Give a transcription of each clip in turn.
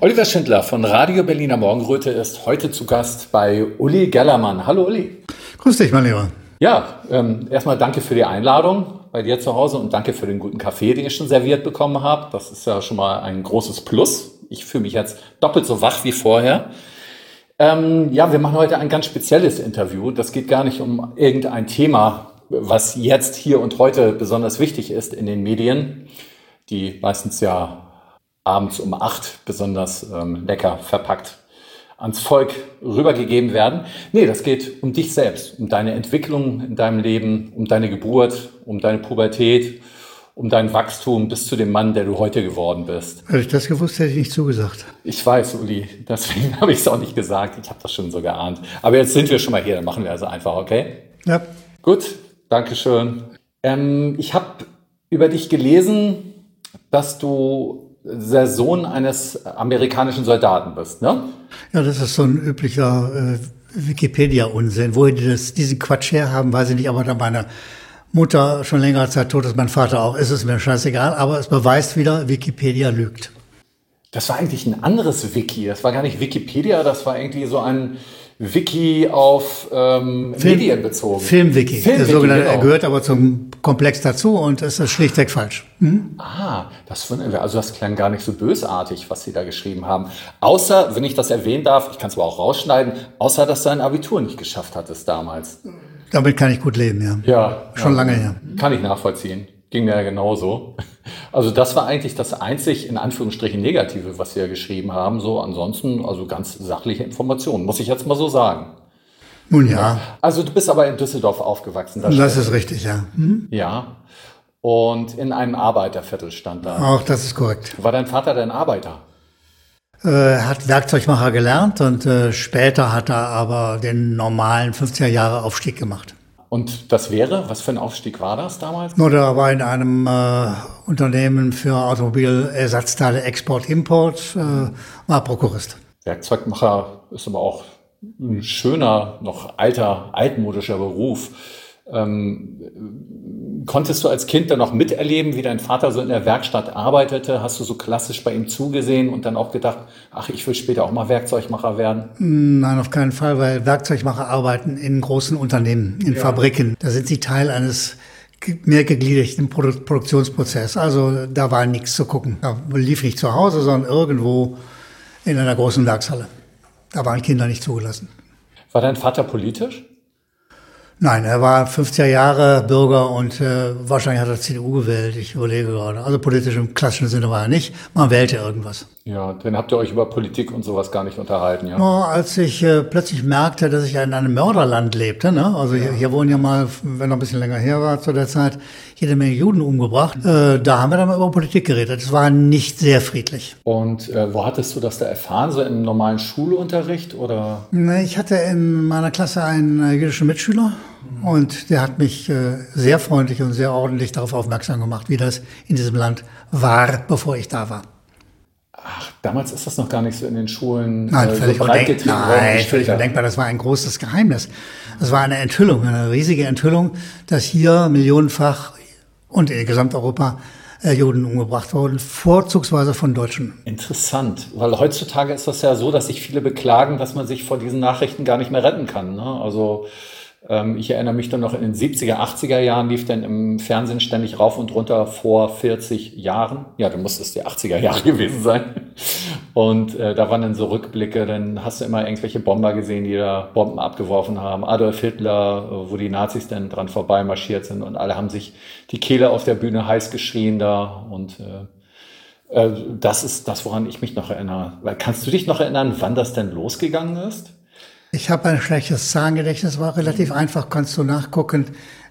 Oliver Schindler von Radio Berliner Morgenröte ist heute zu Gast bei Uli Gellermann. Hallo Uli. Grüß dich, mein Lieber. Ja, ähm, erstmal danke für die Einladung bei dir zu Hause und danke für den guten Kaffee, den ich schon serviert bekommen habe. Das ist ja schon mal ein großes Plus. Ich fühle mich jetzt doppelt so wach wie vorher. Ähm, ja, wir machen heute ein ganz spezielles Interview. Das geht gar nicht um irgendein Thema, was jetzt hier und heute besonders wichtig ist in den Medien, die meistens ja abends um acht besonders ähm, lecker verpackt ans Volk rübergegeben werden. Nee, das geht um dich selbst, um deine Entwicklung in deinem Leben, um deine Geburt, um deine Pubertät, um dein Wachstum bis zu dem Mann, der du heute geworden bist. Hätte ich das gewusst, hätte ich nicht zugesagt. Ich weiß, Uli, deswegen habe ich es auch nicht gesagt. Ich habe das schon so geahnt. Aber jetzt sind wir schon mal hier, dann machen wir also einfach, okay? Ja. Gut, Dankeschön. Ähm, ich habe über dich gelesen, dass du der Sohn eines amerikanischen Soldaten bist, ne? Ja, das ist so ein üblicher äh, Wikipedia-Unsinn. Wo die das, diesen Quatsch herhaben, weiß ich nicht, aber da meine Mutter schon längere Zeit tot ist, mein Vater auch, ist es mir scheißegal, aber es beweist wieder, Wikipedia lügt. Das war eigentlich ein anderes Wiki. Das war gar nicht Wikipedia, das war irgendwie so ein Wiki auf ähm, Film, Medien bezogen. Filmwiki. Film der sogenannte, genau. Er gehört aber zum Komplex dazu und ist das schlichtweg falsch. Hm? Ah, das, also das klang gar nicht so bösartig, was Sie da geschrieben haben. Außer, wenn ich das erwähnen darf, ich kann es aber auch rausschneiden, außer dass sein Abitur nicht geschafft hat es damals. Damit kann ich gut leben, ja. Ja. Schon ja, lange her. Kann ich nachvollziehen. Ging mir ja genauso. Also das war eigentlich das einzig in Anführungsstrichen Negative, was Sie ja geschrieben haben. So ansonsten, also ganz sachliche Informationen, muss ich jetzt mal so sagen. Nun ja. Also du bist aber in Düsseldorf aufgewachsen. Das, das ist richtig, ja. Mhm. Ja. Und in einem Arbeiterviertel stand da. Auch das ist korrekt. War dein Vater denn Arbeiter? Äh, hat Werkzeugmacher gelernt und äh, später hat er aber den normalen 50er Jahre Aufstieg gemacht. Und das wäre, was für ein Aufstieg war das damals? Nur da war in einem äh, Unternehmen für Automobilersatzteile Export-Import, äh, war Prokurist. Werkzeugmacher ist aber auch ein schöner, noch alter, altmodischer Beruf. Ähm, konntest du als Kind dann noch miterleben, wie dein Vater so in der Werkstatt arbeitete? Hast du so klassisch bei ihm zugesehen und dann auch gedacht, ach, ich will später auch mal Werkzeugmacher werden? Nein, auf keinen Fall, weil Werkzeugmacher arbeiten in großen Unternehmen, in ja. Fabriken. Da sind sie Teil eines mehr gegliederten Produ Produktionsprozess. Also da war nichts zu gucken. Da lief nicht zu Hause, sondern irgendwo in einer großen Werkshalle. Da waren Kinder nicht zugelassen. War dein Vater politisch? Nein, er war 50er Jahre Bürger und äh, wahrscheinlich hat er CDU gewählt. Ich überlege gerade. Also politisch im klassischen Sinne war er nicht. Man wählte irgendwas. Ja, dann habt ihr euch über Politik und sowas gar nicht unterhalten, ja? No, als ich äh, plötzlich merkte, dass ich in einem Mörderland lebte, ne? also ja. hier, hier wurden ja mal, wenn er ein bisschen länger her war zu der Zeit, jede Menge Juden umgebracht. Äh, da haben wir dann mal über Politik geredet. Es war nicht sehr friedlich. Und äh, wo hattest du das da erfahren? So im normalen Schulunterricht oder? Ich hatte in meiner Klasse einen äh, jüdischen Mitschüler. Und der hat mich äh, sehr freundlich und sehr ordentlich darauf aufmerksam gemacht, wie das in diesem Land war, bevor ich da war. Damals ist das noch gar nicht so in den Schulen Nein, äh, völlig, so undenk Nein, völlig undenkbar. Das war ein großes Geheimnis. Das war eine Enthüllung, eine riesige Enthüllung, dass hier millionenfach und in Gesamteuropa äh, Juden umgebracht wurden, vorzugsweise von Deutschen. Interessant, weil heutzutage ist das ja so, dass sich viele beklagen, dass man sich vor diesen Nachrichten gar nicht mehr retten kann. Ne? Also ich erinnere mich dann noch in den 70er, 80er Jahren lief dann im Fernsehen ständig rauf und runter vor 40 Jahren. Ja, dann muss es die 80er Jahre gewesen sein. Und äh, da waren dann so Rückblicke, dann hast du immer irgendwelche Bomber gesehen, die da Bomben abgeworfen haben. Adolf Hitler, wo die Nazis dann dran vorbei marschiert sind und alle haben sich die Kehle auf der Bühne heiß geschrien da und äh, äh das ist das, woran ich mich noch erinnere. Kannst du dich noch erinnern, wann das denn losgegangen ist? Ich habe ein schlechtes Zahlengedächtnis, war relativ einfach, kannst du nachgucken.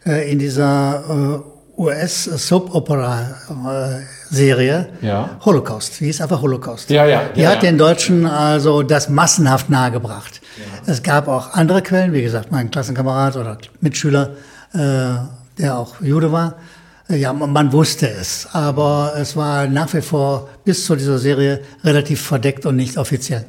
Äh, in dieser US-Soap-Opera-Serie Ja. Holocaust. Die hieß einfach Holocaust. Ja, ja, Die ja, hat ja. den Deutschen also das massenhaft nahegebracht. Es gab auch andere Quellen, wie gesagt, mein Klassenkamerad oder Mitschüler, äh, der auch Jude war. Äh, Ja, man wusste es, aber es war nach wie vor bis zu dieser Serie relativ verdeckt und nicht offiziell.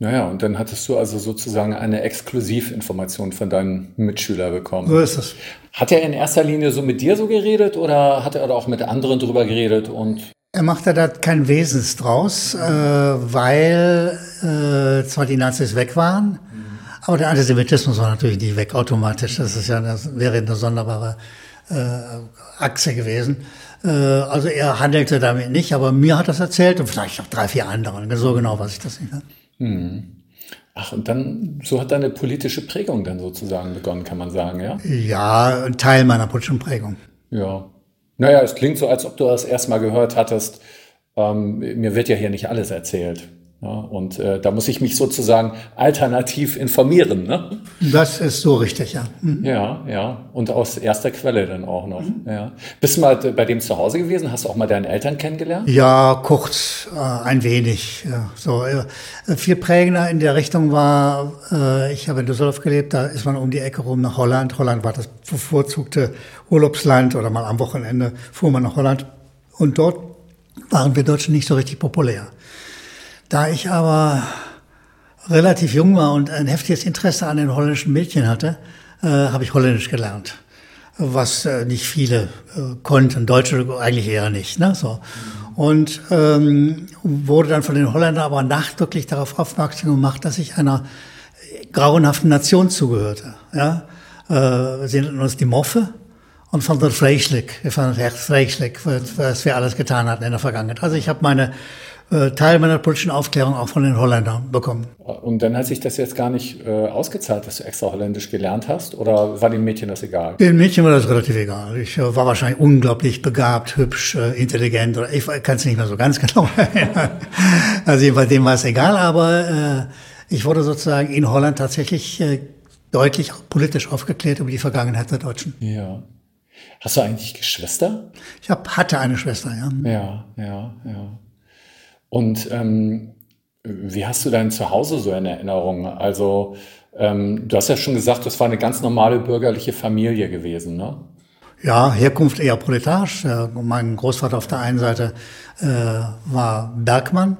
Naja, und dann hattest du also sozusagen eine Exklusivinformation von deinem Mitschüler bekommen. So ist es. Hat er in erster Linie so mit dir so geredet oder hat er auch mit anderen drüber geredet und Er machte da kein Wesens draus, äh, weil äh, zwar die Nazis weg waren, aber der Antisemitismus war natürlich nicht weg automatisch. Das ist ja das wäre eine sonderbare äh, Achse gewesen. Äh, also er handelte damit nicht, aber mir hat das erzählt und vielleicht auch drei, vier anderen. So genau weiß ich das nicht. Ne? Ach, und dann, so hat deine politische Prägung dann sozusagen begonnen, kann man sagen, ja? Ja, ein Teil meiner politischen Prägung. Ja. Naja, es klingt so, als ob du das erstmal gehört hattest, ähm, mir wird ja hier nicht alles erzählt. Ja, und äh, da muss ich mich sozusagen alternativ informieren, ne? Das ist so richtig, ja. Hm. Ja, ja. Und aus erster Quelle dann auch noch. Ja. Bist du mal bei dem zu Hause gewesen? Hast du auch mal deine Eltern kennengelernt? Ja, kurz, äh, ein wenig. Ja, so äh, viel prägender in der Richtung war, äh, ich habe in Düsseldorf gelebt, da ist man um die Ecke rum nach Holland. Holland war das bevorzugte Urlaubsland oder mal am Wochenende fuhr man nach Holland. Und dort waren wir Deutschen nicht so richtig populär. Da ich aber relativ jung war und ein heftiges Interesse an den holländischen Mädchen hatte, äh, habe ich Holländisch gelernt. Was äh, nicht viele äh, konnten, Deutsche eigentlich eher nicht. Ne? So. Und ähm, wurde dann von den Holländern aber nachdrücklich darauf aufmerksam gemacht, dass ich einer grauenhaften Nation zugehörte. Ja? Äh, wir sind uns die Moffe und von der fanden es echt vreselijk, was wir alles getan hatten in der Vergangenheit. Also ich habe meine äh, Teil meiner politischen Aufklärung auch von den Holländern bekommen. Und dann hat sich das jetzt gar nicht äh, ausgezahlt, dass du extra Holländisch gelernt hast? Oder war dem Mädchen das egal? Den Mädchen war das relativ egal. Ich äh, war wahrscheinlich unglaublich begabt, hübsch, äh, intelligent. Oder ich kann es nicht mehr so ganz genau. Also jedenfalls dem war es egal, aber äh, ich wurde sozusagen in Holland tatsächlich deutlich politisch aufgeklärt über die Vergangenheit der Deutschen. Ja. Hast du eigentlich Geschwister? Ich hab, hatte eine Schwester, ja. Ja, ja, ja. Und ähm, wie hast du dein Zuhause so in Erinnerung? Also, ähm, du hast ja schon gesagt, das war eine ganz normale bürgerliche Familie gewesen, ne? Ja, Herkunft eher proletarisch. Äh, Mein Großvater auf der einen Seite äh, war Bergmann.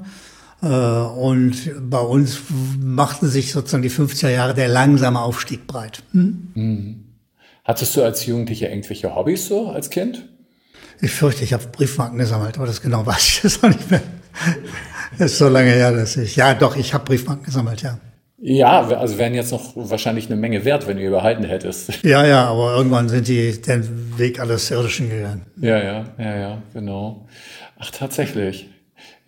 Äh, und bei uns machten sich sozusagen die 50er Jahre der langsame Aufstieg breit. Hm? Hattest du als Jugendlicher irgendwelche Hobbys so als Kind? Ich fürchte, ich habe Briefmarken gesammelt, aber das genau weiß ich jetzt auch nicht mehr. Ist so lange her, dass ich, ja doch, ich habe Briefmarken gesammelt, ja. Ja, also wären jetzt noch wahrscheinlich eine Menge wert, wenn du die behalten hättest. Ja, ja, aber irgendwann sind die den Weg alles Irdischen gegangen. Ja, ja, ja, ja, genau. Ach, tatsächlich.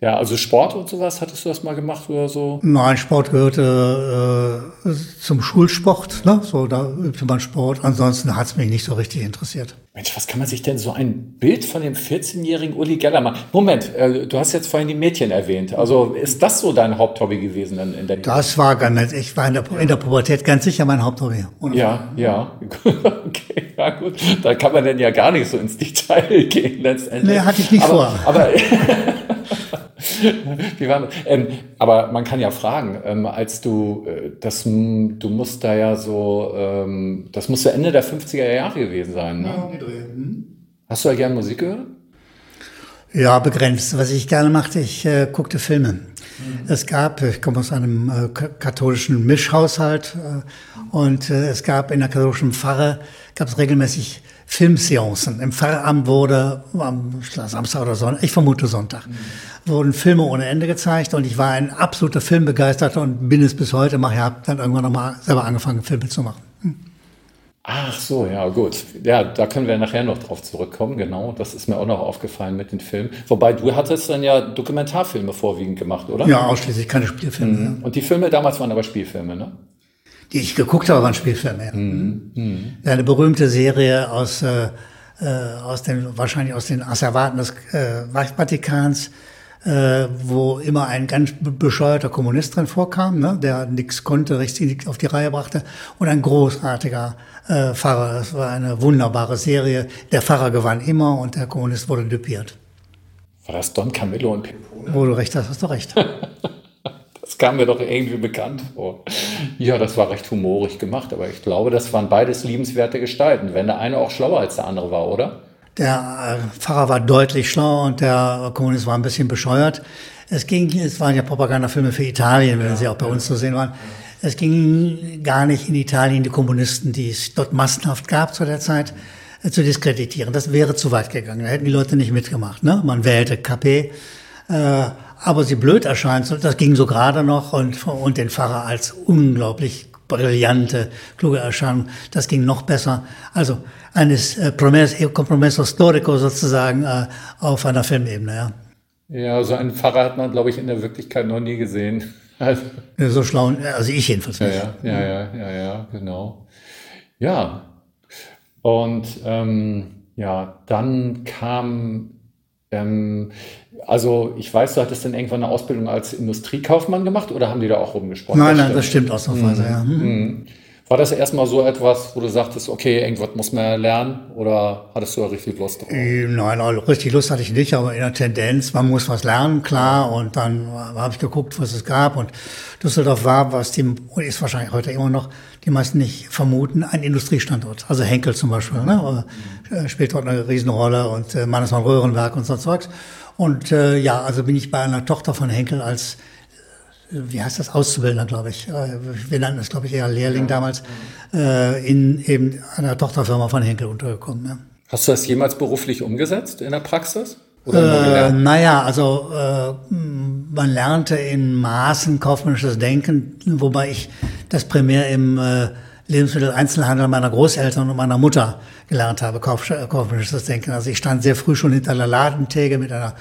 Ja, also Sport und sowas, hattest du das mal gemacht oder so? Nein, Sport gehörte äh, zum Schulsport, ne? so da übte man Sport. Ansonsten hat's mich nicht so richtig interessiert. Mensch, was kann man sich denn so ein Bild von dem 14-jährigen Uli Geller machen? Moment, äh, du hast jetzt vorhin die Mädchen erwähnt. Also ist das so dein Haupthobby gewesen in, in der Das war ganz, ich war in der, in der Pubertät ganz sicher mein Haupthobby. Und Ja, ja. Okay, ja gut. Da kann man dann ja gar nicht so ins Detail gehen letztendlich. Nee, hatte ich nicht aber, vor. Aber Wie war das? Ähm, aber man kann ja fragen, ähm, als du äh, das, du musst da ja so, ähm, das muss ja Ende der 50er Jahre gewesen sein, ne? Hast du ja gern Musik gehört? Ja, begrenzt. Was ich gerne machte, ich äh, guckte Filme. Es gab, ich komme aus einem äh, ka- katholischen Mischhaushalt äh, und äh, es gab in der katholischen Pfarre, gab es regelmäßig Filmseancen. Im Pfarramt wurde am Samstag oder Sonntag, ich vermute Sonntag, wurden Filme ohne Ende gezeigt und ich war ein absoluter Filmbegeisterter und bin es bis heute, mache habe dann irgendwann nochmal selber angefangen, Filme zu machen. Ach so, ja, gut. Ja, da können wir nachher noch drauf zurückkommen, genau. Das ist mir auch noch aufgefallen mit den Filmen. Wobei du hattest dann ja Dokumentarfilme vorwiegend gemacht, oder? Ja, ausschließlich keine Spielfilme. ja. Und die Filme damals waren aber Spielfilme, ne? Die ich geguckt habe, waren Spielfilme. Ja. Eine berühmte Serie aus, äh, äh, aus den, wahrscheinlich aus den Asservaten des äh, Vatikans, äh, wo immer ein ganz bescheuerter Kommunist drin vorkam, ne, der nichts konnte, richtig auf die Reihe brachte, und ein großartiger äh, Pfarrer. Das war eine wunderbare Serie. Der Pfarrer gewann immer und der Kommunist wurde düpiert. War das Don Camillo und Pimpone? Wo du recht hast, hast du recht. das kam mir doch irgendwie bekannt vor. Ja, das war recht humorig gemacht, aber ich glaube, das waren beides liebenswerte Gestalten, wenn der eine auch schlauer als der andere war, oder? Der äh, Pfarrer war deutlich schlauer und der Kommunist war ein bisschen bescheuert. Es ging, es waren ja Propagandafilme für Italien, wenn ja, sie auch bei uns zu sehen waren. Es ging gar nicht in Italien die Kommunisten, die es dort massenhaft gab zu der Zeit, äh, zu diskreditieren. Das wäre zu weit gegangen. Da hätten die Leute nicht mitgemacht. Ne? Man wählte KP. Äh, aber sie blöd erscheint, das ging so gerade noch und, und den Pfarrer als unglaublich brillante, kluge Erscheinung, das ging noch besser. Also eines äh, Compromesso Storico sozusagen äh, auf einer Filmebene, ja. Ja, so einen Pfarrer hat man, glaube ich, in der Wirklichkeit noch nie gesehen. Also, so schlau, also ich jedenfalls nicht. Ja, ja, ja, ja, ja, genau. Ja, und ähm, ja, dann kam, ähm, also ich weiß, du hattest dann irgendwann eine Ausbildung als Industriekaufmann gemacht oder haben die da auch rumgesprochen? Nein, nein, das stimmt ausnahmsweise, mhm. ja. Mhm. mhm. War das erstmal so etwas, wo du sagtest, okay, irgendwas muss man lernen oder hattest du da richtig Lust drauf? Äh, nein, richtig Lust hatte ich nicht, aber in der Tendenz, man muss was lernen, klar. Und dann habe ich geguckt, was es gab. Und Düsseldorf war, was die, ist wahrscheinlich heute immer noch, die meisten nicht vermuten, ein Industriestandort. Also Henkel zum Beispiel, ne? Äh, spielt dort eine Riesenrolle und äh, Mannesmann Röhrenwerk und so Zeugs. Und äh, ja, also bin ich bei einer Tochter von Henkel als wie heißt das, Auszubildender, glaube ich. Äh, wir nannten es, glaube ich, eher Lehrling damals, äh, in eben einer Tochterfirma von Henkel untergekommen. Ja. Hast du das jemals beruflich umgesetzt in der Praxis? Äh, naja, also äh, man lernte in Maßen kaufmännisches Denken, wobei ich das primär im äh, Lebensmitteleinzelhandel meiner Großeltern und meiner Mutter gelernt habe, kauf, kaufmännisches Denken. Also ich stand sehr früh schon hinter der Ladentheke mit einer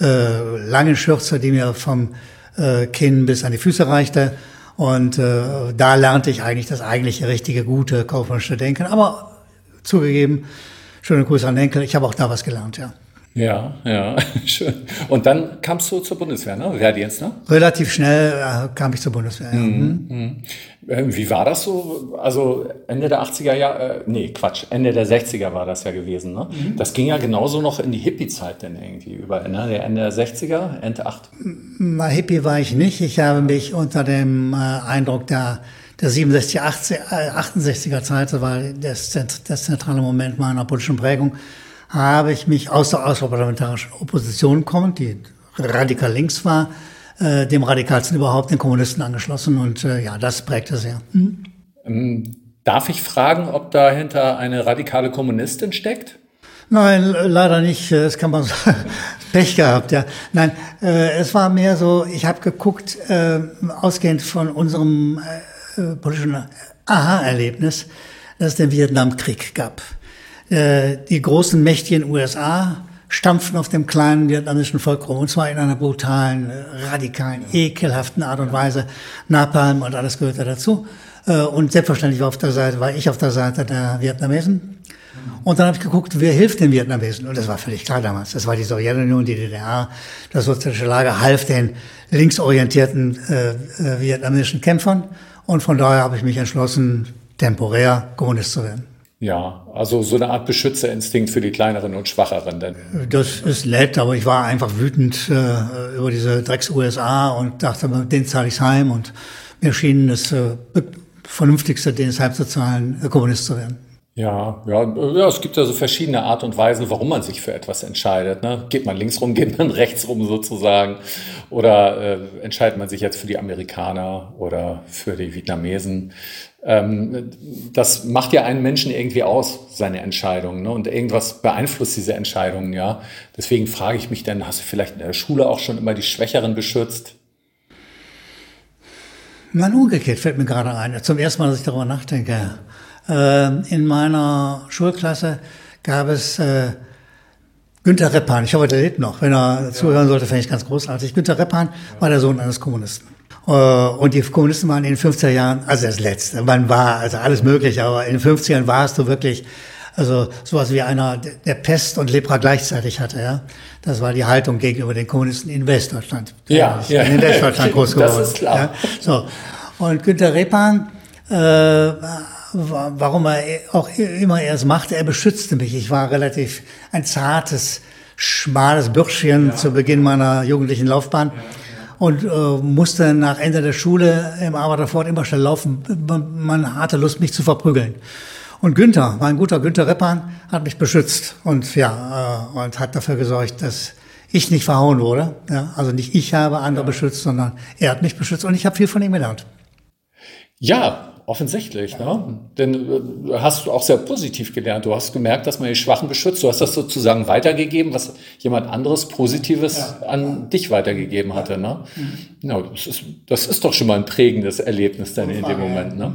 äh, langen Schürze, die mir vom äh, Kinn bis an die Füße reichte. Und äh, da lernte ich eigentlich das eigentliche, richtige, gute kaufmännische Denken. Aber zugegeben, schöne Grüße an Enkel, ich habe auch da was gelernt, ja. Ja, ja, schön. Und dann kamst du zur Bundeswehr, ne? Wehrdienst, ne? Relativ schnell äh, kam ich zur Bundeswehr, ja. Mhm. Ähm, wie war das so? Also Ende der 80er Jahre, äh, nee, Quatsch, Ende der 60er war das ja gewesen, ne? Mhm. Das ging ja genauso noch in die Hippie-Zeit denn irgendwie über, ne? Der Ende der 60er, Ende 8? Na, Hippie war ich nicht. Ich habe mich unter dem äh, Eindruck der der 67, 80, 68er Zeit, das war das, das zentrale Moment meiner politischen Prägung, habe ich mich aus der außerparlamentarischen Opposition kommend, die radikal links war, äh, dem radikalsten überhaupt, den Kommunisten angeschlossen. Und äh, ja, das prägte sehr. Hm? Ähm, darf ich fragen, ob dahinter eine radikale Kommunistin steckt? Nein, leider nicht. Das kann man sagen. Pech gehabt, ja. Nein, äh, es war mehr so, ich habe geguckt, äh, ausgehend von unserem äh, politischen Aha-Erlebnis, dass es den Vietnamkrieg gab. Äh, die großen mächtigen USA stampfen auf dem kleinen vietnamesischen Volk rum, und zwar in einer brutalen, äh, radikalen, ekelhaften Art und Weise. Napalm und alles gehörte dazu. Äh, und selbstverständlich war, auf der Seite, war ich auf der Seite der Vietnamesen. Und dann habe ich geguckt, wer hilft den Vietnamesen? Und das war völlig klar damals. Das war die Sowjetunion, die DDR, das sozialistische Lager half den linksorientierten äh, äh, vietnamesischen Kämpfern. Und von daher habe ich mich entschlossen, temporär Kommunist zu werden. Ja, also so eine Art Beschützerinstinkt für die kleineren und schwacheren. Denn. Das ist nett, aber ich war einfach wütend äh, über diese Drecks-USA und dachte, den zahle ich heim und mir schien es äh, vernünftigste, den es heim zu zahlen, äh, Kommunist zu werden. Ja, ja, ja, es gibt ja so verschiedene Art und Weisen, warum man sich für etwas entscheidet. Ne? Geht man links rum, geht man rechts rum sozusagen? Oder äh, entscheidet man sich jetzt für die Amerikaner oder für die Vietnamesen? Ähm, das macht ja einen Menschen irgendwie aus, seine Entscheidungen. Ne? Und irgendwas beeinflusst diese Entscheidungen, ja. Deswegen frage ich mich dann, hast du vielleicht in der Schule auch schon immer die Schwächeren beschützt? Nein, umgekehrt fällt mir gerade ein. Zum ersten Mal, dass ich darüber nachdenke. Ähm, in meiner Schulklasse gab es äh, Günter Reppan. Ich hoffe, der lebt noch. Wenn er ja. zuhören sollte, fände ich ganz großartig. Günter Reppan war der Sohn eines Kommunisten. Äh, und die Kommunisten waren in den 50er Jahren, also das Letzte, man war, also alles möglich, aber in den 50ern warst du wirklich Also sowas wie einer, der Pest und Lepra gleichzeitig hatte, ja. Das war die Haltung gegenüber den Kommunisten in Westdeutschland. Ja, ja. in Westdeutschland groß geworden. Das ist klar. Ja. So. Und Günter Repan, äh, warum er auch immer er es machte, er beschützte mich. Ich war relativ ein zartes, schmales Bürschchen ja. zu Beginn meiner jugendlichen Laufbahn. Ja und äh, musste nach Ende der Schule im Arbeiterfort immer schnell laufen. Man hatte Lust, mich zu verprügeln. Und Günther, mein guter Günther Reppan, hat mich beschützt und ja, äh, und hat dafür gesorgt, dass ich nicht verhauen wurde. Ja, also nicht ich habe andere beschützt, sondern er hat mich beschützt und ich habe viel von ihm gelernt. Ja, Offensichtlich, ne? Denn äh, hast du auch sehr positiv gelernt. Du hast gemerkt, dass man die Schwachen beschützt. Du hast das sozusagen weitergegeben, was jemand anderes Positives ja. an dich weitergegeben hatte. Ne? Mhm. Ja, das ist, das ist doch schon mal ein prägendes Erlebnis dann in dem Moment. Ne?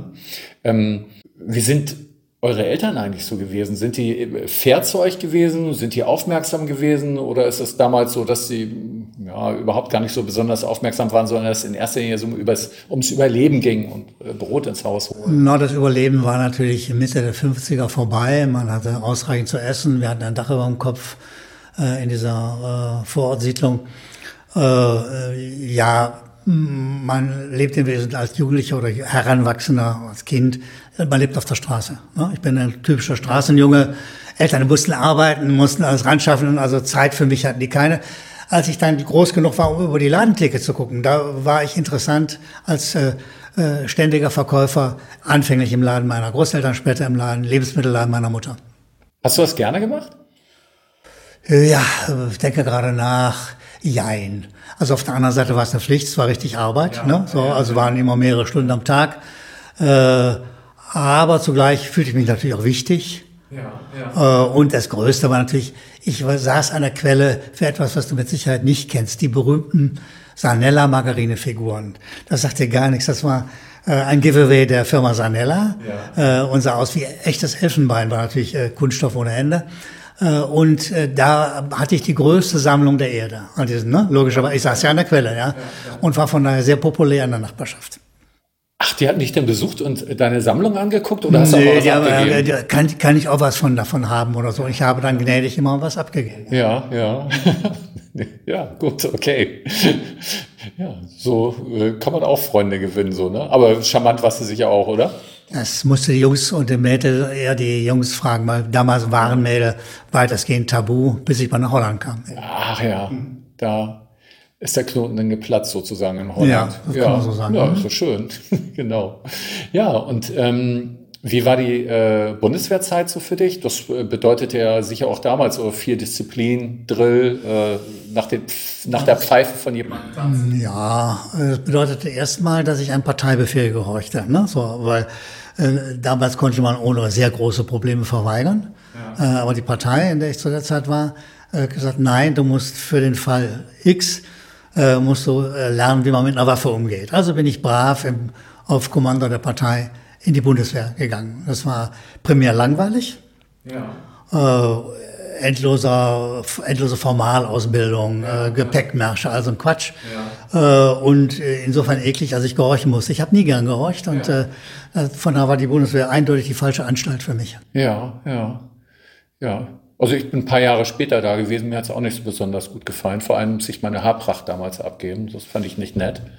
Ähm, wir sind eure Eltern eigentlich so gewesen? Sind die äh, fair zu euch gewesen? Sind die aufmerksam gewesen? Oder ist es damals so, dass sie ja, überhaupt gar nicht so besonders aufmerksam waren, sondern dass es in erster Linie so übers, ums Überleben ging und äh, Brot ins Haus holen? Na, das Überleben war natürlich Mitte der 50er vorbei. Man hatte ausreichend zu essen. Wir hatten ein Dach über dem Kopf äh, in dieser äh, Vorortsiedlung. Äh, äh ja, man lebt im Wesentlichen als Jugendlicher oder Heranwachsender, als Kind, man lebt auf der Straße. Ne? Ich bin ein typischer Straßenjunge. Eltern mussten arbeiten, mussten alles ran schaffen, also Zeit für mich hatten die keine. Als ich dann groß genug war, um über die Ladentheke zu gucken, da war ich interessant als äh, äh, ständiger Verkäufer, anfänglich im Laden meiner Großeltern, später im Laden, Lebensmittelladen meiner Mutter. Hast du das gerne gemacht? Ja, ich denke gerade nach. Jein. Also auf der anderen Seite war es eine Pflicht, es war richtig Arbeit. Ja, ne? so, also waren immer mehrere Stunden am Tag. Äh, aber zugleich fühlte ich mich natürlich auch wichtig. Ja, ja. Äh, und das Größte war natürlich, ich saß an der Quelle für etwas, was du mit Sicherheit nicht kennst, die berühmten Sanella-Margarine-Figuren. Das sagt dir gar nichts. Das war äh, ein Giveaway der Firma Sanella ja. äh, und sah aus wie echtes Elfenbein, war natürlich Kunststoff ohne Ende. Und da hatte ich die größte Sammlung der Erde. Ne? Logischerweise, ich saß ja an der Quelle, ja, und war von daher sehr populär in der Nachbarschaft. Ach, die hatten dich dann besucht und deine Sammlung angeguckt oder hast du nee, auch was die, abgegeben? Aber, kann, kann ich auch was von davon haben oder so. Ich habe dann gnädig immer was abgegeben. Ja, ja. ja, gut, okay. Ja, so äh, kann man auch Freunde gewinnen, so, ne? Aber charmant warst du sicher auch, oder? Das musste die Jungs und die Mädel, eher die Jungs fragen, weil damals waren Mädel weitestgehend tabu, bis ich mal nach Holland kam. Ach ja, da ist der Knoten dann geplatzt sozusagen in Holland. Ja, das ja. kann man so sagen. Ja, ist so schön. genau. Ja, und ähm, wie war die äh, Bundeswehrzeit so für dich? Das äh, bedeutet ja sicher auch damals so viel Disziplin, Drill, äh, nach, den, nach der Pfeife von jemandem. Ja, das bedeutete erstmal, dass ich einem Parteibefehl gehorchte. Ne? So, weil äh, damals konnte man ohne sehr große Probleme verweigern. Ja. Äh, aber die Partei, in der ich zu der Zeit war, äh, gesagt, nein, du musst für den Fall X äh, musst du äh, lernen, wie man mit einer Waffe umgeht. Also bin ich brav im, auf Kommando der Partei in die Bundeswehr gegangen. Das war primär langweilig. Ja. Äh, endloser, endlose Formalausbildung, ja, äh, Gepäckmärsche, also ein Quatsch. Ja. Äh, und insofern eklig, als ich gehorchen musste. Ich habe nie gern gehorcht und ja. äh, von da war die Bundeswehr eindeutig die falsche Anstalt für mich. Ja, ja, ja. Also ich bin ein paar Jahre später da gewesen, mir hat es auch nicht so besonders gut gefallen. Vor allem sich meine Haarpracht damals abgeben. Das fand ich nicht nett.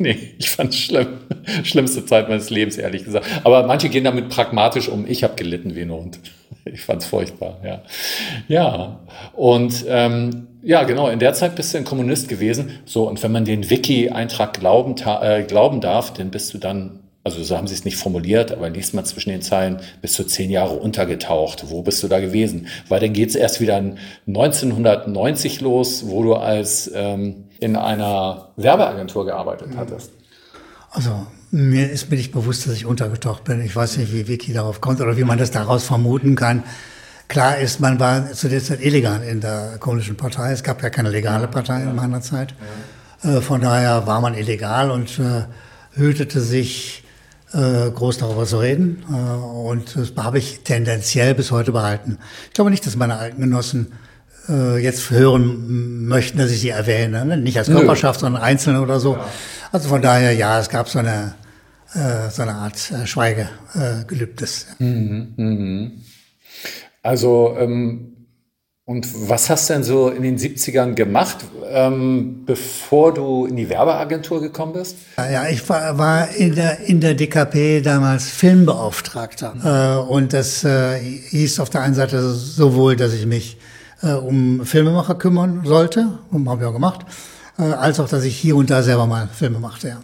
Nee, ich fand es schlimm. Schlimmste Zeit meines Lebens, ehrlich gesagt. Aber manche gehen damit pragmatisch um. Ich habe gelitten wie ein Hund. Ich fand es furchtbar, ja. Ja, und ähm, ja, genau, in der Zeit bist du ein Kommunist gewesen. So, und wenn man den Wiki-Eintrag glauben, äh, glauben darf, dann bist du dann also so haben sie es nicht formuliert, aber liest man zwischen den Zeilen, bis zu zehn Jahre untergetaucht. Wo bist du da gewesen? Weil dann geht es erst wieder 1990 los, wo du als ähm, in einer Werbeagentur gearbeitet hattest. Also mir ist mir nicht bewusst, dass ich untergetaucht bin. Ich weiß nicht, wie Vicky darauf kommt oder wie man das daraus vermuten kann. Klar ist, man war zu der Zeit illegal in der kommunistischen Partei. Es gab ja keine legale Partei in meiner Zeit. Äh, von daher war man illegal und äh, hütete sich äh, groß darüber zu reden. Äh, und das habe ich tendenziell bis heute behalten. Ich glaube nicht, dass meine alten Genossen äh, jetzt hören möchten, dass ich sie erwähne. Ne? Nicht als Körperschaft, Nö. sondern einzeln oder so. Ja. Also von daher, ja, es gab so eine, äh, so eine Art äh, Schweigegelübdes. Mhm, mhm. Also, ähm, und was hast du denn so in den 70ern gemacht, ähm, bevor du in die Werbeagentur gekommen bist? Ja, ich war, war in, der, in der DKP damals Filmbeauftragter. Äh, und das äh, hieß auf der einen Seite sowohl, dass ich mich äh, um Filmemacher kümmern sollte, und habe ich auch gemacht, äh, als auch, dass ich hier und da selber mal Filme machte, ja.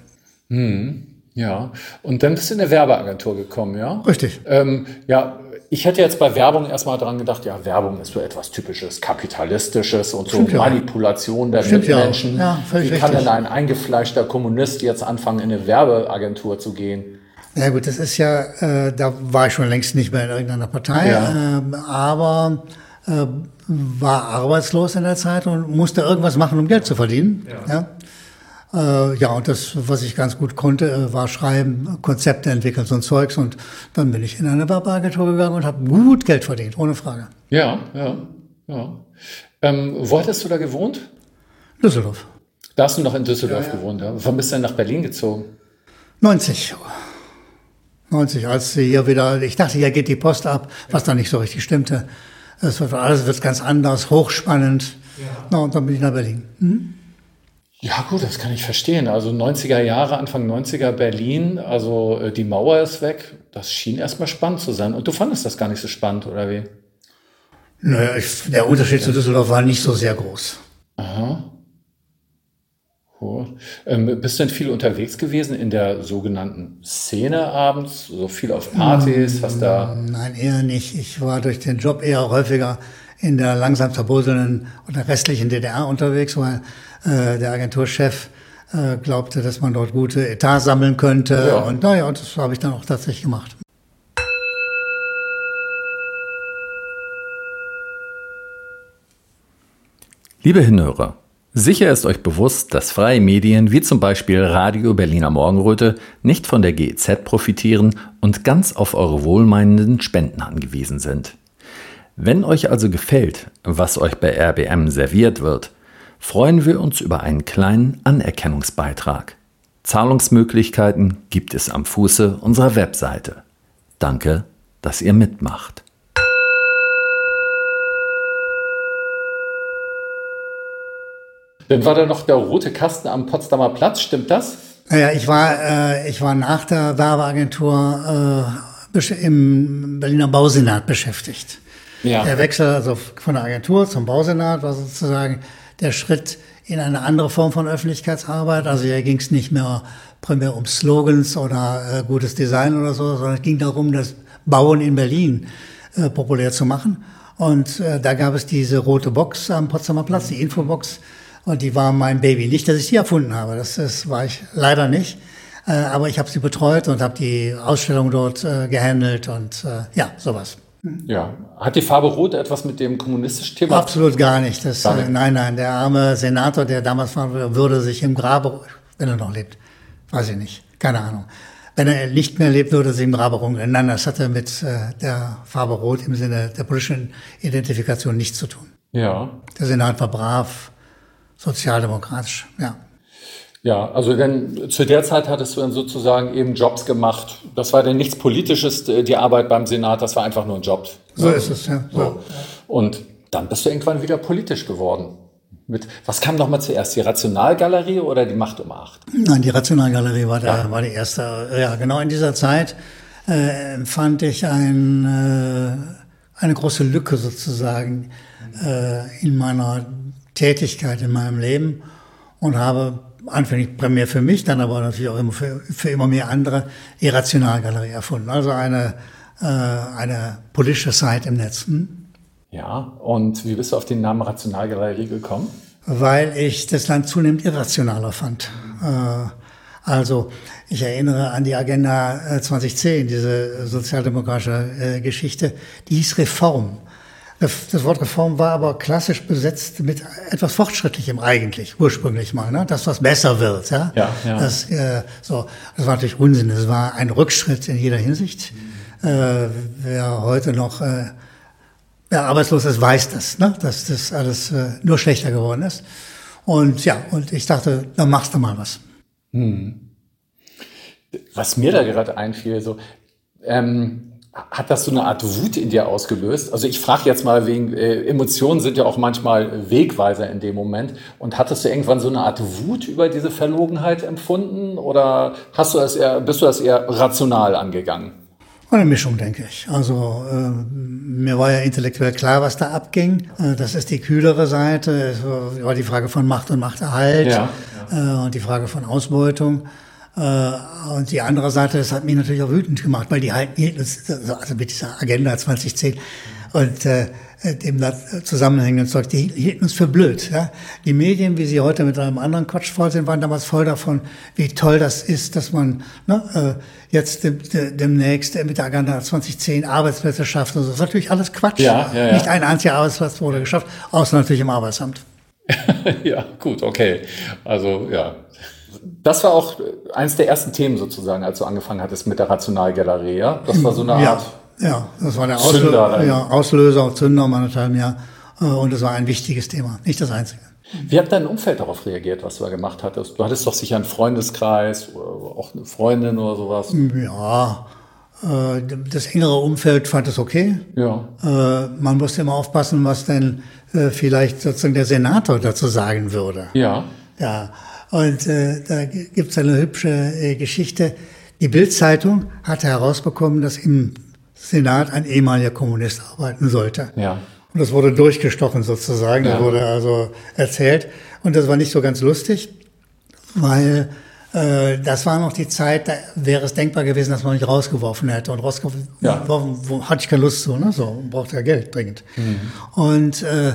Hm, ja, und dann bist du in eine Werbeagentur gekommen, ja? Richtig. Ähm, ja, ich hätte jetzt bei Werbung erstmal dran gedacht, ja, Werbung ist so etwas typisches, kapitalistisches und so Stimmt ja. Manipulation der Stimmt ja. Mitmenschen. Ja, völlig Wie kann richtig. denn ein eingefleischter Kommunist jetzt anfangen, in eine Werbeagentur zu gehen? Ja gut, das ist ja, äh, da war ich schon längst nicht mehr in irgendeiner Partei, Ja. ähm, aber äh, war arbeitslos in der Zeit und musste irgendwas machen, um Geld zu verdienen. Ja. Äh, ja, und das, was ich ganz gut konnte, äh, war schreiben, Konzepte entwickeln, so ein Zeugs. Und dann bin ich in eine Werbeagentur gegangen und habe gut Geld verdient, ohne Frage. Ja, ja, ja. Ähm, wo hattest du da gewohnt? Düsseldorf. Da hast du noch in Düsseldorf gewohnt, ja? Wann bist du denn nach Berlin gezogen? 90. 90, als sie hier wieder, ich dachte, hier geht die Post ab, was dann nicht so richtig stimmte. Es wird alles wird ganz anders, hochspannend. Na, und dann bin ich nach Berlin. Hm? Ja, gut, das kann ich verstehen. Also 90er Jahre, Anfang 90er Berlin, also äh, die Mauer ist weg. Das schien erstmal spannend zu sein. Und du fandest das gar nicht so spannend, oder wie? Naja, ich, der Unterschied zu Düsseldorf war nicht so sehr groß. Aha. Cool. Ähm, bist du denn viel unterwegs gewesen in der sogenannten Szene abends? So viel auf Partys? Hast da. Nein, eher nicht. Ich war durch den Job eher häufiger in der langsam zerbröselnden oder restlichen DDR unterwegs, weil äh, der Agenturchef äh, glaubte, dass man dort gute Etats sammeln könnte. Ja. Und naja, und das habe ich dann auch tatsächlich gemacht. Liebe Hinhörer, sicher ist euch bewusst, dass freie Medien wie zum Beispiel Radio Berliner Morgenröte nicht von der GEZ profitieren und ganz auf eure wohlmeinenden Spenden angewiesen sind. Wenn euch also gefällt, was euch bei RBM serviert wird, freuen wir uns über einen kleinen Anerkennungsbeitrag. Zahlungsmöglichkeiten gibt es am Fuße unserer Webseite. Danke, dass ihr mitmacht. Dann war da noch der rote Kasten am Potsdamer Platz, stimmt das? Naja, ich war, äh, ich war nach der Werbeagentur äh, im Berliner Bausenat beschäftigt. Ja. Der Wechsel also von der Agentur zum Bausenat war sozusagen der Schritt in eine andere Form von Öffentlichkeitsarbeit. Also hier ging es nicht mehr primär um Slogans oder äh, gutes Design oder so, sondern es ging darum, das Bauen in Berlin äh, populär zu machen. Und äh, da gab es diese rote Box am Potsdamer Platz, die Infobox. Und die war mein Baby. Nicht, dass ich die erfunden habe, das, das war ich leider nicht. Äh, aber ich habe sie betreut und habe die Ausstellung dort äh, gehandelt und äh, ja, sowas. Ja. Hat die Farbe Rot etwas mit dem kommunistischen Thema? Absolut gar nicht. Das, Gar nicht. Äh, nein, nein, der arme Senator, der damals war, würde sich im Grabe, wenn er noch lebt, weiß ich nicht, keine Ahnung. Wenn er nicht mehr lebt, würde sich im Grabe rumrennen. Nein, das hatte mit äh, der Farbe Rot im Sinne der politischen Identifikation nichts zu tun. Ja. Der Senat war brav, sozialdemokratisch, ja. Ja, also denn zu der Zeit hattest du dann sozusagen eben Jobs gemacht. Das war denn nichts Politisches, äh, die Arbeit beim Senat, das war einfach nur ein Job. So ist es, ja. So. Und dann bist du irgendwann wieder politisch geworden. Mit, was kam noch mal zuerst, die Rationalgalerie oder die Macht um acht? Nein, die Rationalgalerie war, der, war die erste. Ja, genau in dieser Zeit äh, empfand ich ein, äh, eine große Lücke sozusagen äh, in meiner Tätigkeit, in meinem Leben und habe anfänglich primär für mich, dann aber natürlich auch immer für, für immer mehr andere die Rationalgalerie erfunden. Also eine, äh, eine politische Site im Netz. Hm? Ja, und wie bist du auf den Namen Rationalgalerie gekommen? weil ich das Land zunehmend irrationaler fand. Äh, also ich erinnere an die Agenda äh, 2010, diese sozialdemokratische äh, Geschichte, die hieß Reform. Das das Wort Reform war aber klassisch besetzt mit etwas Fortschrittlichem eigentlich, ursprünglich mal, ne? das was besser wird. Ja, Ja, ja. Das, äh, so, das war natürlich Unsinn, das war ein Rückschritt in jeder Hinsicht. Äh, wer heute noch äh, Wer arbeitslos ist, weiß das, ne? dass das alles äh, nur schlechter geworden ist. Und ja, und ich dachte, dann machst du mal was. Was mir da gerade einfiel, so, ähm, hat das so eine Art Wut in dir ausgelöst? Also ich frage jetzt mal wegen äh, Emotionen sind ja auch manchmal Wegweiser in dem Moment. Und hattest du irgendwann so eine Art Wut über diese Verlogenheit empfunden oder hast du das eher, bist du das eher rational angegangen? Eine Mischung, denke ich. Also äh, mir war ja intellektuell klar, was da abging. Äh, das ist die kühlere Seite. Es war die Frage von Macht und Machterhalt ja, ja. Äh, und die Frage von Ausbeutung. Äh, und die andere Seite, das hat mich natürlich auch wütend gemacht, weil die halten, also mit dieser Agenda 2010 und äh, dem zusammenhängenden Zeug, die hielten uns für blöd. Ja? Die Medien, wie sie heute mit einem anderen Quatsch voll sind, waren damals voll davon, wie toll das ist, dass man ne, äh, jetzt demnächst mit der Agenda 2010 Arbeitsplätze schafft. Und so. Das ist natürlich alles Quatsch. Ja, ja, ja. Nicht ein einziger Arbeitsplatz wurde geschafft, außer natürlich im Arbeitsamt. ja, gut, okay. Also ja, das war auch eines der ersten Themen sozusagen, als du angefangen hattest mit der Rationalgalerie. Ja? Das war so eine ja, Art. Ja, das war der Auslöser, Zünder, ja, Auslöser und Zünder meinethalben, ja. Äh, und das war ein wichtiges Thema, nicht das einzige. Wie hat dein Umfeld darauf reagiert, was du da gemacht hattest? Du hattest doch sicher einen Freundeskreis, oder auch eine Freundin oder sowas. Ja, äh, das engere Umfeld fand es okay. Ja. Äh, man musste immer aufpassen, was denn vielleicht sozusagen der Senator dazu sagen würde. Ja. Ja. Und äh, da gibt's eine hübsche äh, Geschichte. Die Bildzeitung hatte herausbekommen, dass im Senat ein ehemaliger Kommunist arbeiten sollte. Ja. Und das wurde durchgestochen sozusagen. Ja. Das wurde also erzählt. Und das war nicht so ganz lustig, weil äh, das war noch die Zeit, da wäre es denkbar gewesen, dass man mich rausgeworfen hätte. Und rausgeworfen ja. hatte ich keine Lust zu, ne? So, brauchte ja Geld dringend. Mhm. Und äh,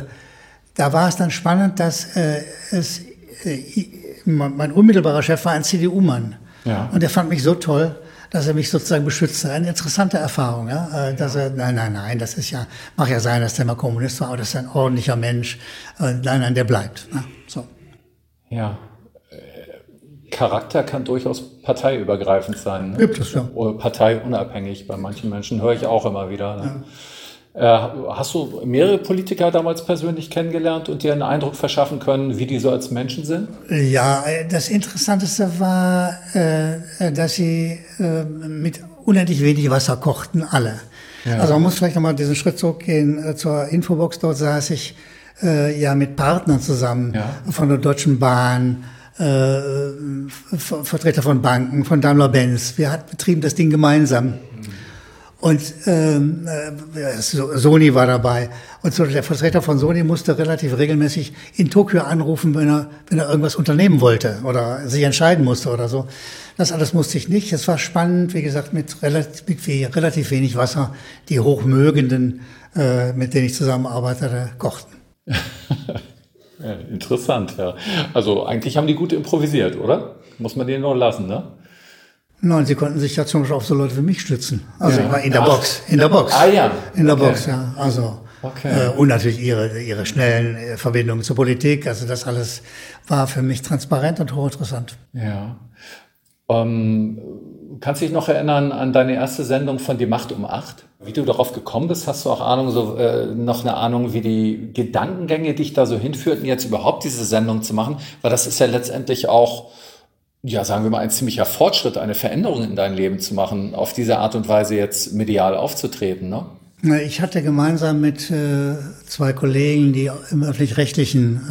da war es dann spannend, dass äh, es äh, mein unmittelbarer Chef war ein CDU-Mann. Ja. Und der fand mich so toll, dass er mich sozusagen beschützte. Eine interessante Erfahrung, ja. Äh, dass er, nein, nein, nein, das ist ja, mag ja sein, dass der mal Kommunist war, aber das ist ein ordentlicher Mensch. Äh, nein, nein, der bleibt. Ne? So. Ja. Äh, Charakter kann durchaus parteiübergreifend sein. Ne? Gibt es, ja. Oder parteiunabhängig. Bei manchen Menschen höre ich auch immer wieder. Ne? Ja. Äh, hast du mehrere Politiker damals persönlich kennengelernt und dir einen Eindruck verschaffen können, wie die so als Menschen sind? Ja, das Interessanteste war, äh, dass sie äh, mit unendlich wenig Wasser kochten, alle. Ja. Also man muss vielleicht nochmal diesen Schritt zurückgehen zur Infobox. Dort saß ich ja mit Partnern zusammen ja. von der Deutschen Bahn, äh, Vertreter von Banken, von Daimler-Benz. Wir hatten betrieben das Ding gemeinsam. Und ähm, äh, Sony war dabei. Und so der Vertreter von Sony musste relativ regelmäßig in Tokio anrufen, wenn er, wenn er irgendwas unternehmen wollte oder sich entscheiden musste oder so. Das alles musste ich nicht. Es war spannend, wie gesagt, mit relativ, mit relativ wenig Wasser die Hochmögenden, äh, mit denen ich zusammenarbeitete, kochten. ja, interessant, ja. Also eigentlich haben die gut improvisiert, oder? Muss man denen noch lassen, ne? Nein, sie konnten sich ja zum Beispiel auf so Leute wie mich stützen. Also ja. ich war in der Ach. Box, in der Box. Ah ja. In der okay. Box, ja. Also okay. äh, und natürlich ihre ihre schnellen äh, Verbindungen zur Politik. Also das alles war für mich transparent und hochinteressant. Ja. Ähm, kannst du dich noch erinnern an deine erste Sendung von Die Macht um acht? Wie du darauf gekommen bist, hast du auch Ahnung, so äh, noch eine Ahnung, wie die Gedankengänge dich da so hinführten, jetzt überhaupt diese Sendung zu machen? Weil das ist ja letztendlich auch ja, sagen wir mal, ein ziemlicher Fortschritt, eine Veränderung in dein Leben zu machen, auf diese Art und Weise jetzt medial aufzutreten, ne? Ich hatte gemeinsam mit äh, zwei Kollegen, die im öffentlich-rechtlichen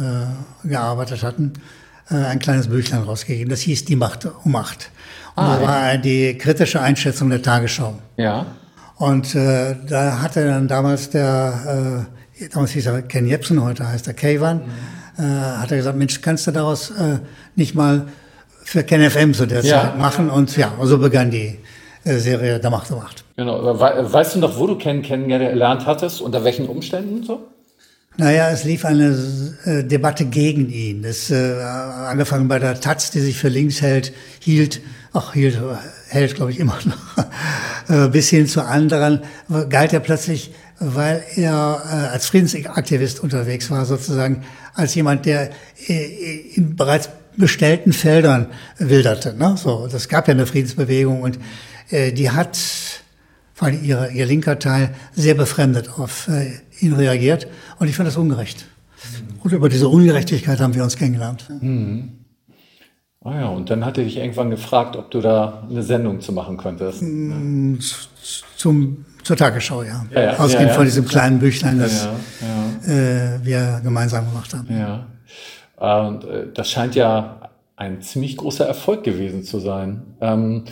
äh, gearbeitet hatten, äh, ein kleines Büchlein rausgegeben. Das hieß Die Macht um Macht. Und ah, das war die kritische Einschätzung der Tagesschau. Ja. Und äh, da hatte dann damals der, äh, damals hieß er Ken Jebsen, heute heißt er Kayvan, mhm. äh, hat er gesagt, Mensch, kannst du daraus äh, nicht mal für KenFM zu der ja. Zeit machen. Und ja, so begann die äh, Serie Der Macht der Macht. Genau. Weißt du noch, wo du Ken kennengelernt hattest? Unter welchen Umständen so? Naja, es lief eine äh, Debatte gegen ihn. Das äh, angefangen bei der Taz, die sich für links hält, hielt, ach hielt, hält, glaube ich immer noch, äh, bis hin zu anderen, galt er plötzlich, weil er äh, als Friedensaktivist unterwegs war, sozusagen als jemand, der äh, in bereits bestellten Feldern wilderte. Ne? So, das gab ja eine Friedensbewegung und äh, die hat, vor allem ihr, ihr linker Teil, sehr befremdet auf äh, ihn reagiert. Und ich finde das ungerecht. Und über diese Ungerechtigkeit haben wir uns kennengelernt. Mhm. Ah ja, und dann hat er dich irgendwann gefragt, ob du da eine Sendung zu machen könntest. Mhm, zum zur Tagesschau, ja. Ja, ja. Ausgehend Ja, von diesem kleinen Büchlein, das Äh, wir gemeinsam gemacht haben. ja. Ja. Und äh, das scheint ja ein ziemlich großer Erfolg gewesen zu sein. Ähm,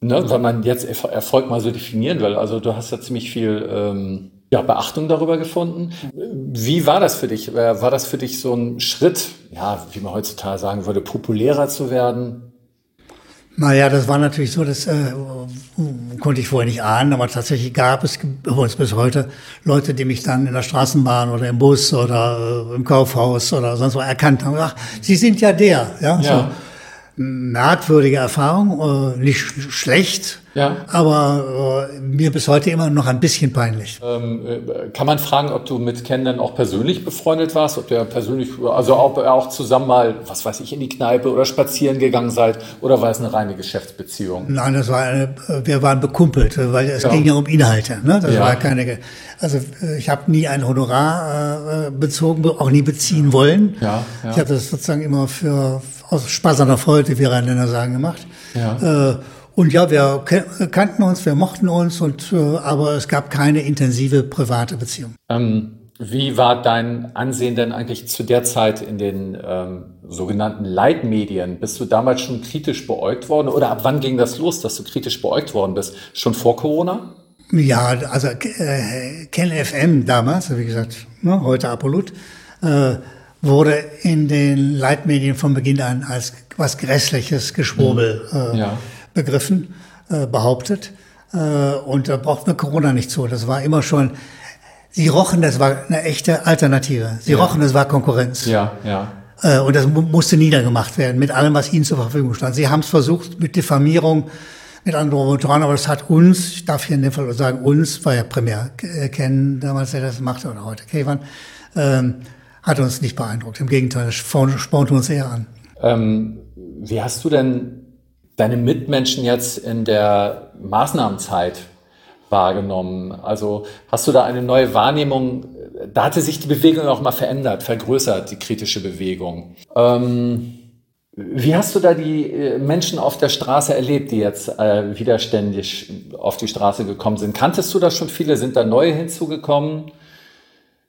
ne, wenn man jetzt Erf- Erfolg mal so definieren will. Also du hast ja ziemlich viel ähm, ja, Beachtung darüber gefunden. Wie war das für dich? Äh, War das für dich so ein Schritt, ja, wie man heutzutage sagen würde, populärer zu werden? Naja, das war natürlich so, das äh, konnte ich vorher nicht ahnen, aber tatsächlich gab es übrigens bis heute Leute, die mich dann in der Straßenbahn oder im Bus oder äh, im Kaufhaus oder sonst wo erkannt haben. Ach, Sie sind ja der. Ja, Ja. So. Merkwürdige Erfahrung, äh, nicht sch schlecht, Ja. aber äh, mir bis heute immer noch ein bisschen peinlich. Ähm, äh, kann man fragen, ob du mit Ken dann auch persönlich befreundet warst, ob der persönlich, also ob ihr auch zusammen mal, was weiß ich, in die Kneipe oder spazieren gegangen seid, oder war es eine reine Geschäftsbeziehung? Nein, das war eine, wir waren bekumpelt, weil es Ja. ging ja um Inhalte. Ne? Das Ja. war keine, also ich habe nie ein Honorar äh, bezogen, be- auch nie beziehen wollen. Ja. Ich habe das sozusagen immer für aus Spaß an der Freude, wie Rheinländer sagen, gemacht. Ja. Äh, und ja, wir kannten uns, wir mochten uns, und äh, aber es gab keine intensive private Beziehung. Ähm, wie war dein Ansehen denn eigentlich zu der Zeit in den ähm, sogenannten Leitmedien? Bist du damals schon kritisch beäugt worden oder ab wann ging das los, dass du kritisch beäugt worden bist? Schon vor Corona? Ja, also äh, Ken FM damals, wie gesagt, ne, heute Apollut, äh, wurde in den Leitmedien von Beginn an als was Grässliches, Geschwurbel äh, Ja. begriffen, äh, behauptet. Äh, und da braucht man Corona nicht zu. Das war immer schon, sie rochen, das war eine echte Alternative. Sie rochen, das war Konkurrenz. Ja, ja. Äh, Und das mu- musste niedergemacht werden mit allem, was ihnen zur Verfügung stand. Sie haben es versucht mit Diffamierung, mit anderen Motoren, aber das hat uns, ich darf hier in dem Fall sagen, uns, war ja primär äh, Ken damals, der das machte, oder heute Kevan, ähm, hat uns nicht beeindruckt. Im Gegenteil, es sporn- spornte uns eher an. Ähm, wie hast du denn deine Mitmenschen jetzt in der Maßnahmenzeit wahrgenommen? Also hast du da eine neue Wahrnehmung? Da hatte sich die Bewegung auch mal verändert, vergrößert, die kritische Bewegung. Ähm, wie hast du da die äh, Menschen auf der Straße erlebt, die jetzt äh, widerständig auf die Straße gekommen sind? Kanntest du da schon viele? Sind da neue hinzugekommen?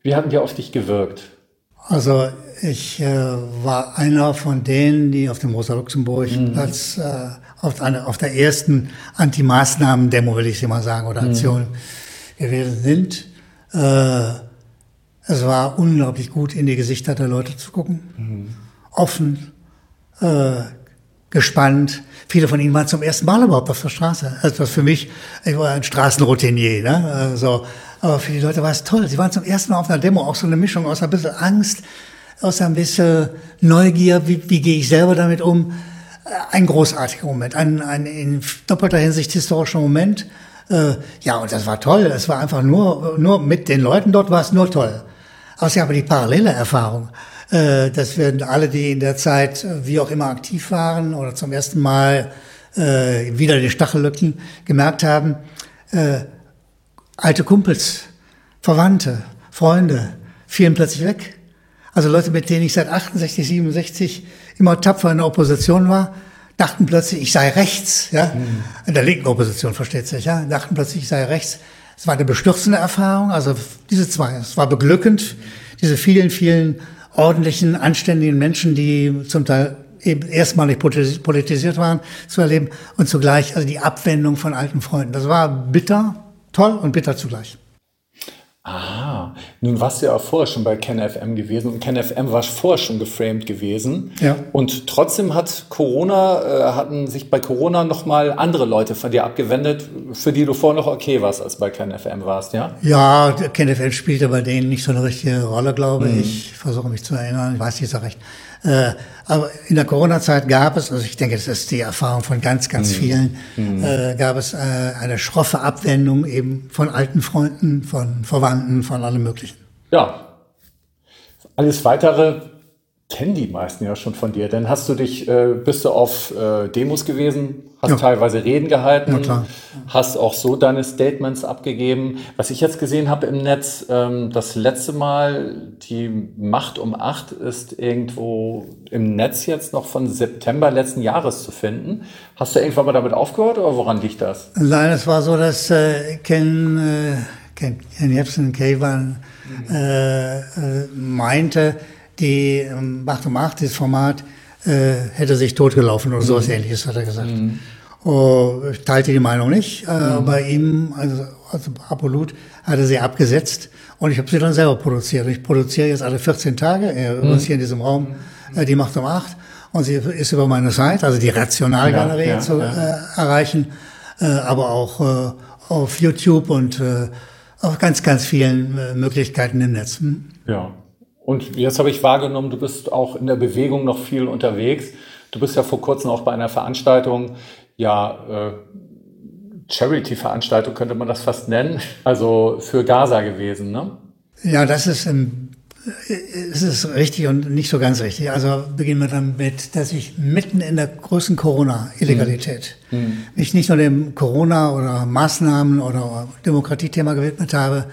Wie hatten die auf dich gewirkt? Also ich äh, war einer von denen, die auf dem Rosa-Luxemburg-Platz äh, auf, eine, auf der ersten Anti-Maßnahmen-Demo, will ich sie mal sagen, oder Aktion gewesen sind. Äh, es war unglaublich gut, in die Gesichter der Leute zu gucken. Offen, äh, gespannt. Viele von ihnen waren zum ersten Mal überhaupt auf der Straße. Also für mich, ich war ein Straßenroutinier, ne? Also, aber für die Leute war es toll. Sie waren zum ersten Mal auf einer Demo, auch so eine Mischung aus ein bisschen Angst, aus ein bisschen Neugier, wie, wie gehe ich selber damit um. Äh, Ein großartiger Moment, ein, ein in doppelter Hinsicht historischer Moment. Äh, ja, und das war toll. Es war einfach nur, nur mit den Leuten dort war es nur toll. Gab aber die parallele Erfahrung, äh, dass wir alle, die in der Zeit wie auch immer aktiv waren oder zum ersten Mal wieder die Stachellücken gemerkt haben, äh, alte Kumpels, Verwandte, Freunde fielen plötzlich weg. Also Leute, mit denen ich seit 68, 67 immer tapfer in der Opposition war, dachten plötzlich, ich sei rechts, ja, in der linken Opposition versteht sich, ja, dachten plötzlich, ich sei rechts. Es war eine bestürzende Erfahrung, also diese zwei. Es war beglückend, diese vielen, vielen ordentlichen, anständigen Menschen, die zum Teil eben erstmalig politis- politisiert waren, zu erleben und zugleich also die Abwendung von alten Freunden. Das war bitter, toll und bitter zugleich. Ah, nun warst du ja auch vorher schon bei KenFM gewesen und KenFM war vorher schon geframed gewesen. Ja. Und trotzdem hat Corona, äh, hatten sich bei Corona nochmal andere Leute von dir abgewendet, für die du vorher noch okay warst, als bei KenFM warst, ja? Ja, der KenFL spielte bei denen nicht so eine richtige Rolle, glaube ich. Ich versuche mich zu erinnern, ich weiß nicht so recht. Äh, aber in der Corona-Zeit gab es, also ich denke, das ist die Erfahrung von ganz, ganz vielen, äh, gab es äh, eine schroffe Abwendung eben von alten Freunden, von Verwandten, von allem Möglichen. Ja. Alles weitere kennen die meisten ja schon von dir. Dann hast du dich, äh, bist du auf äh, Demos gewesen, hast ja. teilweise Reden gehalten, hast auch so deine Statements abgegeben. Was ich jetzt gesehen habe im Netz, ähm, das letzte Mal, die Macht um acht ist irgendwo im Netz jetzt noch von September letzten Jahres zu finden. Hast du irgendwann mal damit aufgehört oder woran liegt das? Nein, es war so, dass äh, Ken, äh, Ken, Ken Jebsen, Kayvan, äh, äh, meinte, die ähm, Macht um Macht, das Format, äh, hätte sich totgelaufen oder sowas mhm. ähnliches, hat er gesagt. Mhm. Oh, ich teilte die Meinung nicht. Äh, mhm. Bei ihm, also, also Apollut, hat er sie abgesetzt und ich habe sie dann selber produziert. Ich produziere jetzt alle 14 Tage, äh, mhm. hier in diesem Raum, äh, die Macht um Acht. Und sie ist über meine Seite, also die Rationalgalerie ja, ja, zu ja. Äh, erreichen, äh, aber auch äh, auf YouTube und äh, auf ganz, ganz vielen äh, Möglichkeiten im Netz. Hm? Ja. Und jetzt habe ich wahrgenommen, du bist auch in der Bewegung noch viel unterwegs. Du bist ja vor kurzem auch bei einer Veranstaltung, ja, äh, Charity-Veranstaltung könnte man das fast nennen, also für Gaza gewesen, ne? Ja, das ist ein es ist richtig und nicht so ganz richtig. Also beginnen wir damit, dass ich mitten in der größten Corona-Illegalität mhm. mich nicht nur dem Corona- oder Maßnahmen- oder Demokratiethema gewidmet habe,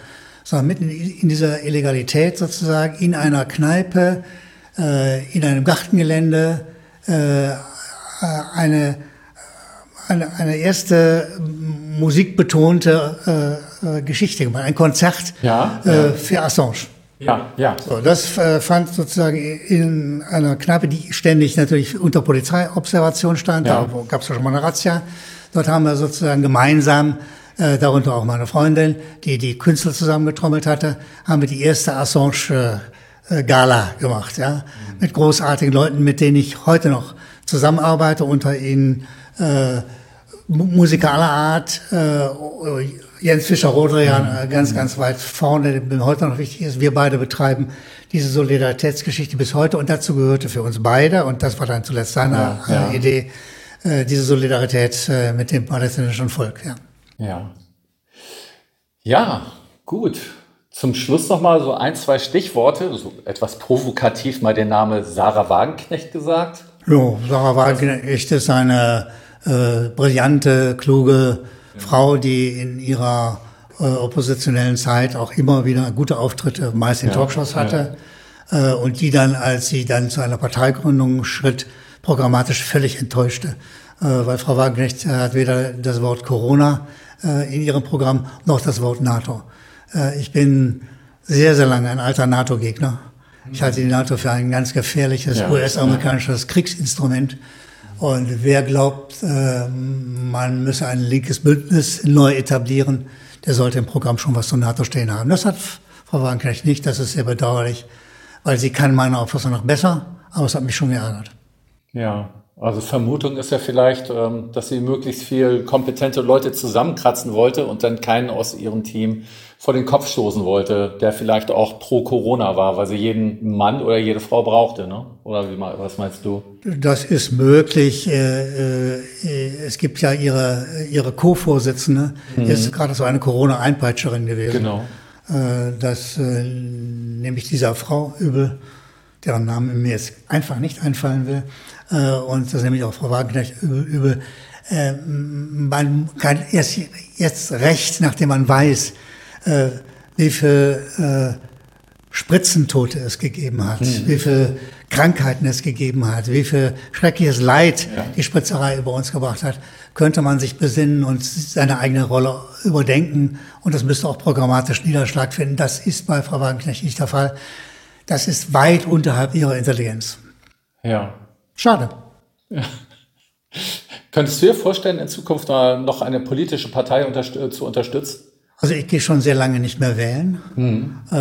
sondern mitten in dieser Illegalität sozusagen in einer Kneipe, äh, in einem Gartengelände äh, eine, eine, eine erste musikbetonte äh, Geschichte gemacht, ein Konzert ja, ja. für Assange. Ja, ja. So, das äh, fand sozusagen in einer Kneipe, die ständig natürlich unter Polizeiobservation stand. Ja. Da gab es schon mal eine Razzia. Dort haben wir sozusagen gemeinsam, äh, darunter auch meine Freundin, die die Künstler zusammengetrommelt hatte, haben wir die erste Assange äh, Gala gemacht, ja, mhm. mit großartigen Leuten, mit denen ich heute noch zusammenarbeite, unter ihnen äh, Musiker aller Art, äh, Jens Fischer-Rodrian mhm. ganz, ganz weit vorne, der heute noch wichtig ist. Wir beide betreiben diese Solidaritätsgeschichte bis heute und dazu gehörte für uns beide, und das war dann zuletzt seine ja, ja. Idee, äh, diese Solidarität äh, mit dem palästinensischen Volk. Ja. Ja. Ja, gut. Zum Schluss noch mal so ein, zwei Stichworte, so etwas provokativ mal der Name Sarah Wagenknecht gesagt. Ja, Sarah Wagenknecht ist eine äh, brillante, kluge Frau, die in ihrer äh, oppositionellen Zeit auch immer wieder gute Auftritte, meist in ja, Talkshows hatte. Ja. Äh, und die dann, als sie dann zu einer Parteigründung schritt, programmatisch völlig enttäuschte. Äh, weil Frau Wagenknecht hat weder das Wort Corona äh, in ihrem Programm noch das Wort NATO. Äh, ich bin sehr, sehr lange ein alter NATO-Gegner. Ich halte die NATO für ein ganz gefährliches ja, US-amerikanisches Kriegsinstrument. Und wer glaubt, äh, man müsse ein linkes Bündnis neu etablieren, der sollte im Programm schon was zur NATO stehen haben. Das hat Frau Wagenknecht nicht, das ist sehr bedauerlich, weil sie kann meiner Auffassung nach besser, aber es hat mich schon geärgert. Ja, also Vermutung ist ja vielleicht, ähm, dass sie möglichst viel kompetente Leute zusammenkratzen wollte und dann keinen aus ihrem Team vor den Kopf stoßen wollte, der vielleicht auch pro Corona war, weil sie jeden Mann oder jede Frau brauchte, ne? Oder wie, was meinst du? Das ist möglich. Äh, äh, es gibt ja ihre, ihre Co-Vorsitzende, mhm. ist gerade so eine Corona-Einpeitscherin gewesen. Genau. Äh, das nämlich dieser Frau übel, deren Namen mir jetzt einfach nicht einfallen will, und das ist nämlich auch Frau Wagenknecht übel. Man kann erst jetzt recht, nachdem man weiß, äh, wie viel äh, Spritzentote es gegeben hat, mhm. wie viel Krankheiten es gegeben hat, wie viel schreckliches Leid ja. die Spritzerei über uns gebracht hat, könnte man sich besinnen und seine eigene Rolle überdenken. Und das müsste auch programmatisch Niederschlag finden. Das ist bei Frau Wagenknecht nicht der Fall. Das ist weit unterhalb ihrer Intelligenz. Ja. Schade. Ja. Könntest du dir vorstellen, in Zukunft noch eine politische Partei unterst zu unterstützen? Also ich gehe schon sehr lange nicht mehr wählen, mhm. äh,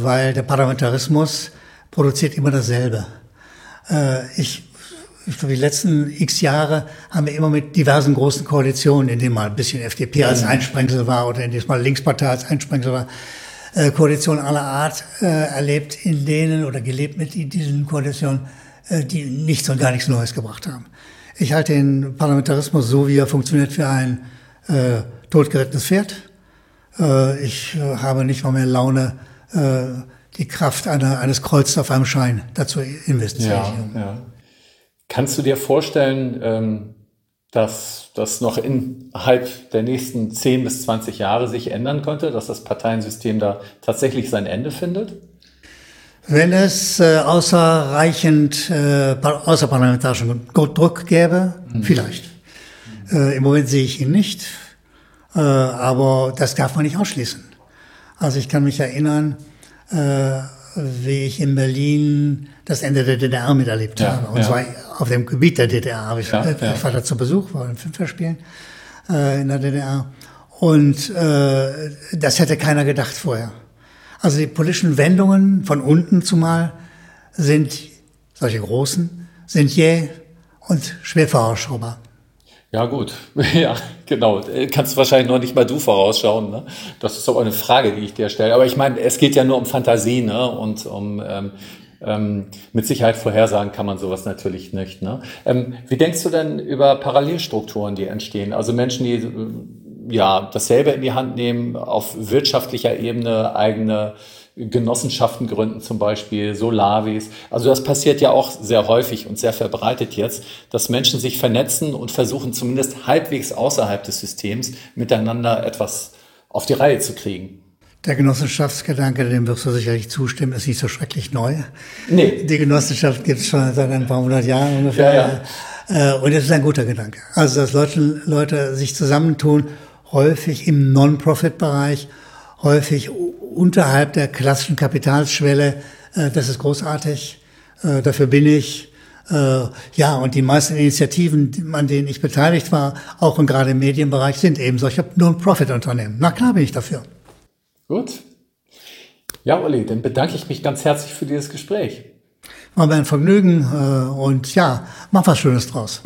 weil der Parlamentarismus produziert immer dasselbe. Äh, ich, für die letzten x Jahre haben wir immer mit diversen großen Koalitionen, in denen mal ein bisschen FDP als Einsprengsel war oder in denen mal Linkspartei als Einsprengsel war, äh, Koalitionen aller Art äh, erlebt, in denen oder gelebt mit diesen Koalitionen, äh, die nichts und gar nichts Neues gebracht haben. Ich halte den Parlamentarismus so, wie er funktioniert, für ein äh, totgerittenes Pferd äh, ich äh, habe nicht mal mehr Laune, äh, die Kraft einer, eines Kreuzes auf einem Schein dazu investieren. Ja, ja. Kannst du dir vorstellen, ähm, dass das noch innerhalb der nächsten 10 bis 20 Jahre sich ändern könnte, dass das Parteiensystem da tatsächlich sein Ende findet? Wenn es äh, außerreichend äh, außerparlamentarischen Druck gäbe, mhm. vielleicht. Äh, Im Moment sehe ich ihn nicht, äh, aber das darf man nicht ausschließen. Also ich kann mich erinnern, äh, wie ich in Berlin das Ende der DDR miterlebt ja, habe. Und ja. zwar auf dem Gebiet der DDR. Habe ich, ja, ja. ich war da zu Besuch, war in Filmverspielen äh, in der DDR. Und äh, das hätte keiner gedacht vorher. Also die politischen Wendungen von unten zumal sind, solche großen, sind jäh und schwer vorausschaubar. Ja, gut. Ja, genau. Kannst wahrscheinlich noch nicht mal du vorausschauen. Ne? Das ist aber eine Frage, die ich dir stelle. Aber ich meine, es geht ja nur um Fantasie ne? und um ähm, ähm, mit Sicherheit vorhersagen kann man sowas natürlich nicht. Ne? Ähm, wie denkst du denn über Parallelstrukturen, die entstehen? Also Menschen, die ja dasselbe in die Hand nehmen, auf wirtschaftlicher Ebene eigene Genossenschaften gründen, zum Beispiel Solavis. Also das passiert ja auch sehr häufig und sehr verbreitet jetzt, dass Menschen sich vernetzen und versuchen zumindest halbwegs außerhalb des Systems miteinander etwas auf die Reihe zu kriegen. Der Genossenschaftsgedanke, dem wirst du sicherlich zustimmen, ist nicht so schrecklich neu. Nee. Die Genossenschaft gibt es schon seit ein paar hundert Jahren ungefähr. Ja, ja. Äh, und es ist ein guter Gedanke. Also, dass Leute, Leute sich zusammentun, häufig im Non-Profit-Bereich, häufig unterhalb der klassischen Kapitalsschwelle. Äh, das ist großartig. Äh, dafür bin ich. Ja, und die meisten Initiativen, an denen ich beteiligt war, auch und gerade im Medienbereich, sind eben solche Non-Profit-Unternehmen. Na klar bin ich dafür. Gut. Ja, Olli, dann bedanke ich mich ganz herzlich für dieses Gespräch. War mir ein Vergnügen äh, und ja, mach was Schönes draus.